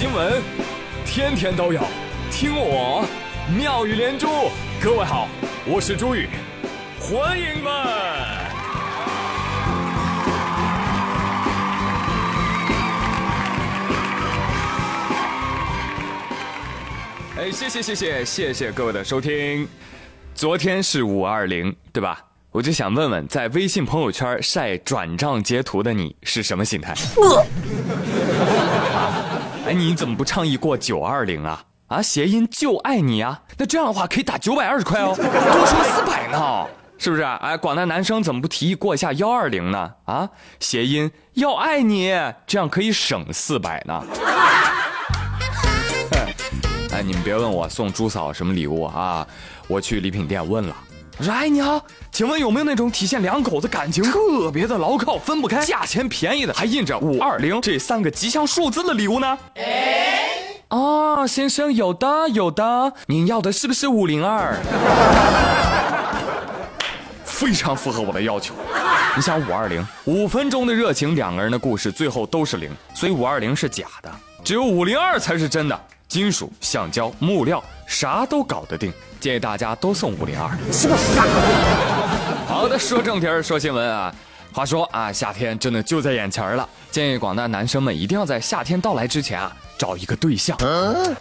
新闻，天天都有，听我妙语连珠。各位好，我是朱宇，欢迎们。哎，谢谢谢谢谢谢各位的收听。昨天是五二零，对吧？我就想问问，在微信朋友圈晒转账截图的你是什么心态？哎，你怎么不倡议过九二零啊？啊，谐音就爱你啊！那这样的话可以打九百二十块哦，多出四百呢，是不是？哎，广大男生怎么不提议过一下幺二零呢？啊，谐音要爱你，这样可以省四百呢。哎，你们别问我送朱嫂什么礼物啊，我去礼品店问了。我说：“哎，你好，请问有没有那种体现两口子感情特别的牢靠、分不开、价钱便宜的，还印着五二零这三个吉祥数字的礼物呢？”哦，先生，有的，有的。您要的是不是五零二？非常符合我的要求。你想五二零，五分钟的热情，两个人的故事最后都是零，所以五二零是假的，只有五零二才是真的。金属、橡胶、木料，啥都搞得定。建议大家都送五零二，是个傻子。好的，说正题儿，说新闻啊。话说啊，夏天真的就在眼前了。建议广大男生们一定要在夏天到来之前啊，找一个对象，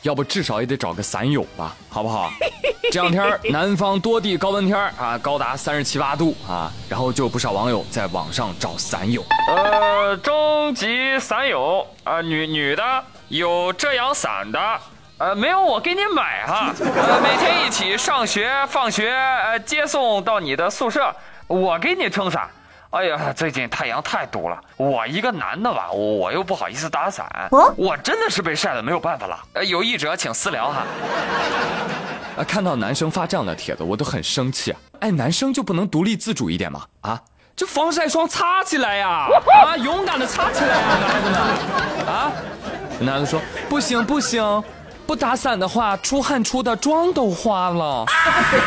要不至少也得找个伞友吧，好不好？这两天南方多地高温天啊，高达三十七八度啊，然后就不少网友在网上找伞友。呃，征集伞友啊，女女的有遮阳伞的。呃，没有，我给你买哈。呃，每天一起上学、放学，呃，接送到你的宿舍，我给你撑伞。哎呀，最近太阳太毒了，我一个男的吧，我又不好意思打伞，我真的是被晒的没有办法了。呃，有意者请私聊哈。啊，看到男生发这样的帖子，我都很生气啊。哎，男生就不能独立自主一点吗？啊，这防晒霜擦起来呀！啊，勇敢的擦起来呀，男孩子们！啊，男的说不行不行。不打伞的话，出汗出的妆都花了。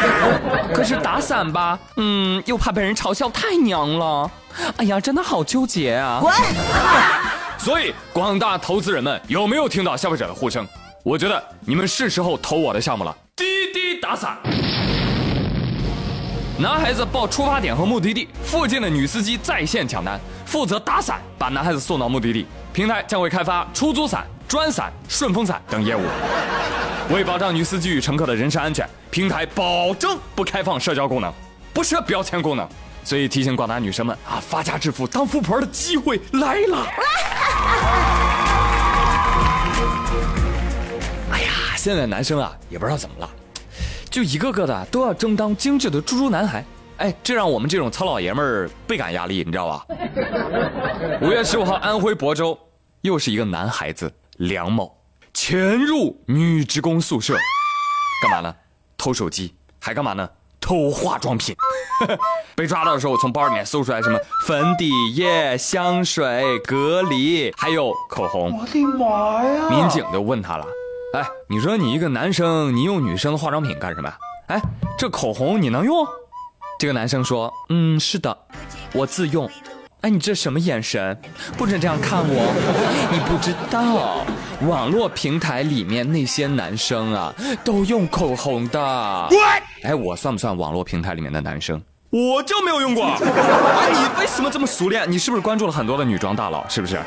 可是打伞吧，嗯，又怕被人嘲笑太娘了。哎呀，真的好纠结啊！滚！所以，广大投资人们有没有听到消费者的呼声？我觉得你们是时候投我的项目了。滴滴打伞，男孩子报出发点和目的地，附近的女司机在线抢单，负责打伞，把男孩子送到目的地。平台将会开发出租伞。专伞、顺风伞等业务，为保障女司机与乘客的人身安全，平台保证不开放社交功能，不设标签功能。所以提醒广大女生们啊，发家致富、当富婆的机会来了！哎呀，现在男生啊，也不知道怎么了，就一个个的都要争当精致的猪猪男孩。哎，这让我们这种糙老爷们儿倍感压力，你知道吧？五月十五号，安徽亳州又是一个男孩子。梁某潜入女职工宿舍，干嘛呢？偷手机，还干嘛呢？偷化妆品。被抓到的时候，从包里面搜出来什么粉底液、香水、隔离，还有口红。我的妈呀！民警就问他了：“哎，你说你一个男生，你用女生的化妆品干什么呀？哎，这口红你能用？”这个男生说：“嗯，是的，我自用。”哎，你这什么眼神？不准这样看我！你不知道，网络平台里面那些男生啊，都用口红的。哎，我算不算网络平台里面的男生？我就没有用过。哎，你为什么这么熟练？你是不是关注了很多的女装大佬？是不是？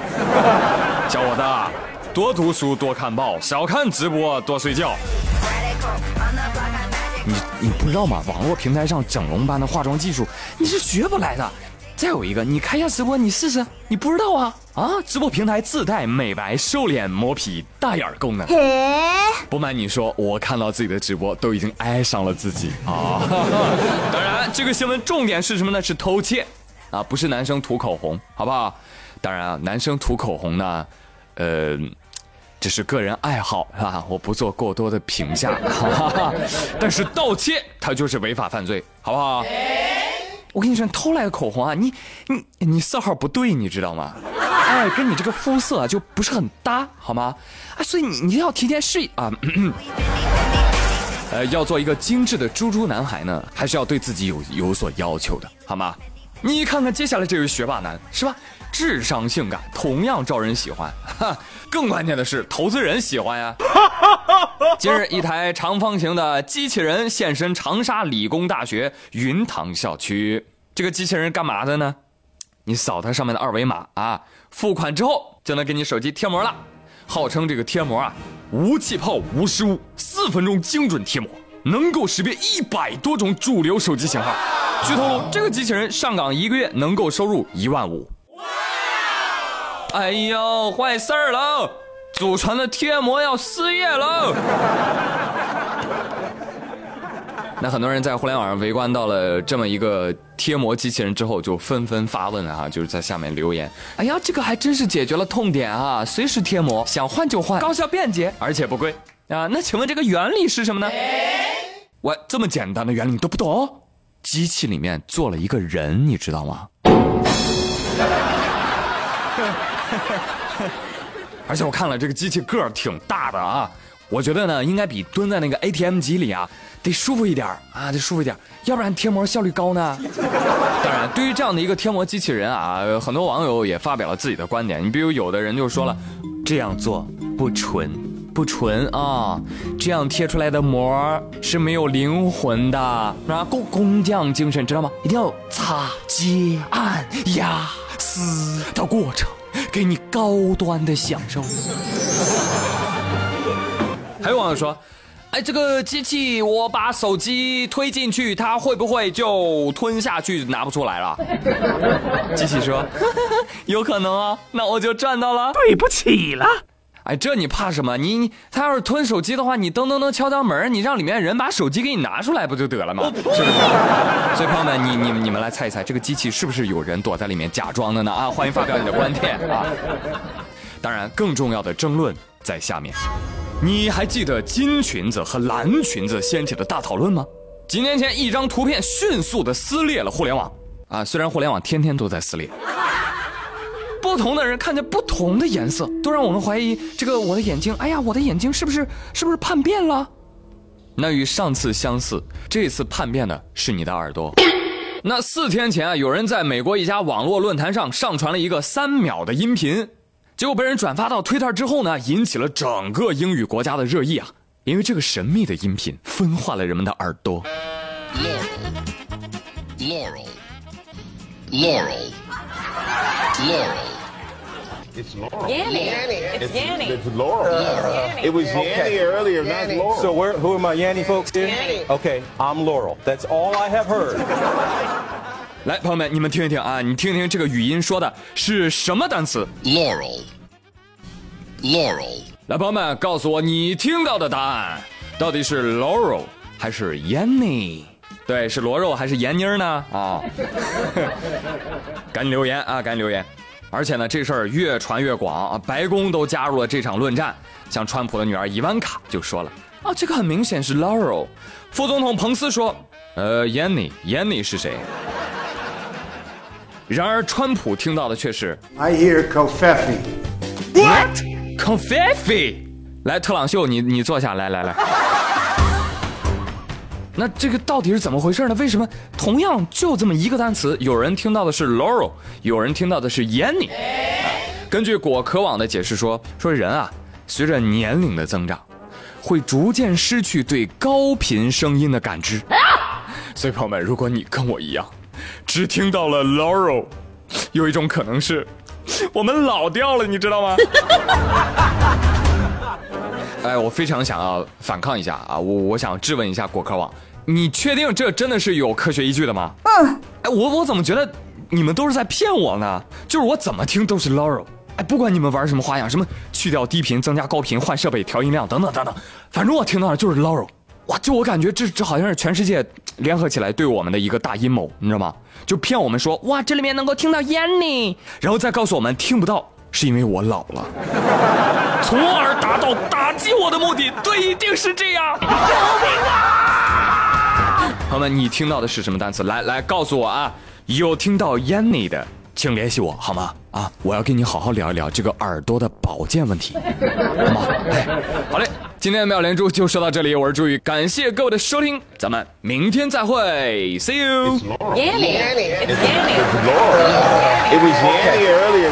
小伙子，多读书，多看报，少看直播，多睡觉。你你不知道吗？网络平台上整容般的化妆技术，你是学不来的。再有一个，你开一下直播，你试试，你不知道啊啊！直播平台自带美白、瘦脸、磨皮、大眼功能。不瞒你说，我看到自己的直播都已经爱上了自己啊！当然，这个新闻重点是什么呢？是偷窃啊，不是男生涂口红，好不好？当然啊，男生涂口红呢，呃，这是个人爱好，是吧？我不做过多的评价。但是盗窃它就是违法犯罪，好不好？我跟你说，偷来的口红啊，你你你色号不对，你知道吗？哎，跟你这个肤色就不是很搭，好吗？啊，所以你你要提前试啊。呃，要做一个精致的猪猪男孩呢，还是要对自己有有所要求的，好吗？你看看接下来这位学霸男，是吧？智商性感，同样招人喜欢。哈，更关键的是，投资人喜欢呀。今日，一台长方形的机器人现身长沙理工大学云塘校区。这个机器人干嘛的呢？你扫它上面的二维码啊，付款之后就能给你手机贴膜了。号称这个贴膜啊，无气泡、无失误，四分钟精准贴膜，能够识别一百多种主流手机型号。据透露，这个机器人上岗一个月能够收入一万五。哎呦，坏事儿了！祖传的贴膜要失业了。那很多人在互联网上围观到了这么一个贴膜机器人之后，就纷纷发问啊，就是在下面留言：“哎呀，这个还真是解决了痛点啊，随时贴膜，想换就换，高效便捷，而且不贵啊。”那请问这个原理是什么呢？我这么简单的原理你都不懂？机器里面做了一个人，你知道吗？而且我看了这个机器个儿挺大的啊，我觉得呢应该比蹲在那个 ATM 机里啊得舒服一点啊，得舒服一点，要不然贴膜效率高呢。当然，对于这样的一个贴膜机器人啊，很多网友也发表了自己的观点。你比如有的人就说了，这样做不纯，不纯啊，这样贴出来的膜是没有灵魂的，啊，工工匠精神知道吗？一定要擦、接、按、压、撕的过程。给你高端的享受。还有网友说：“哎，这个机器我把手机推进去，它会不会就吞下去拿不出来了？” 机器说：“ 有可能啊，那我就赚到了。”对不起了。哎，这你怕什么？你你他要是吞手机的话，你噔噔噔敲敲门，你让里面人把手机给你拿出来不就得了吗？是不是？所以朋友们，你你你们来猜一猜，这个机器是不是有人躲在里面假装的呢？啊，欢迎发表你的观点啊！当然，更重要的争论在下面。你还记得金裙子和蓝裙子掀起的大讨论吗？几年前，一张图片迅速的撕裂了互联网啊！虽然互联网天天都在撕裂。不同的人看见不同的颜色，都让我们怀疑这个我的眼睛。哎呀，我的眼睛是不是是不是叛变了？那与上次相似，这次叛变的是你的耳朵。那四天前啊，有人在美国一家网络论坛上上传了一个三秒的音频，结果被人转发到推特之后呢，引起了整个英语国家的热议啊！因为这个神秘的音频分化了人们的耳朵。Laurel，Laurel，Laurel。It's Laurel. Yanny. Yanny. It's, it's Yanny. It's Laurel. Yanny. It was Yanny okay. earlier, Yanny. not Laurel. So where, who are my Yanny folks here? Yanny. Okay, I'm Laurel. That's all I have heard. 来，朋友们，你们听一听啊，你听听这个语音说的是什么单词？Laurel。Laurel。来，朋友们，告诉我你听到的答案，到底是 Laurel 还是 Yanny？ 对，是螺肉还是闫妮呢？啊，赶紧留言啊，赶紧留言。而且呢，这事儿越传越广啊，白宫都加入了这场论战。像川普的女儿伊万卡就说了啊，这个很明显是 Laurel。副总统彭斯说，呃，Yanny，Yanny 是谁？然而川普听到的却是 I hear Kofefi。What？Kofefi？来，特朗秀，你你坐下来，来来。那这个到底是怎么回事呢？为什么同样就这么一个单词，有人听到的是 Laurel，有人听到的是 Yanny？根据果壳网的解释说，说人啊，随着年龄的增长，会逐渐失去对高频声音的感知。所以朋友们，如果你跟我一样，只听到了 Laurel，有一种可能是，我们老掉了，你知道吗？哎，我非常想要反抗一下啊！我我想质问一下果壳网，你确定这真的是有科学依据的吗？嗯。哎，我我怎么觉得你们都是在骗我呢？就是我怎么听都是 Laurel。哎，不管你们玩什么花样，什么去掉低频、增加高频、换设备、调音量等等等等，反正我听到的就是 Laurel。哇，就我感觉这这好像是全世界联合起来对我们的一个大阴谋，你知道吗？就骗我们说哇，这里面能够听到 Yanny，然后再告诉我们听不到。是因为我老了，从而达到打击我的目的。对，一定是这样。救命啊！朋友们，你听到的是什么单词？来来，告诉我啊！有听到 Yanny 的，请联系我好吗？啊，我要跟你好好聊一聊这个耳朵的保健问题，好吗？哎，好嘞。今天的妙连珠就说到这里，我是朱宇，感谢各位的收听，咱们明天再会，See you。Yanny. Yanny. Yanny earlier.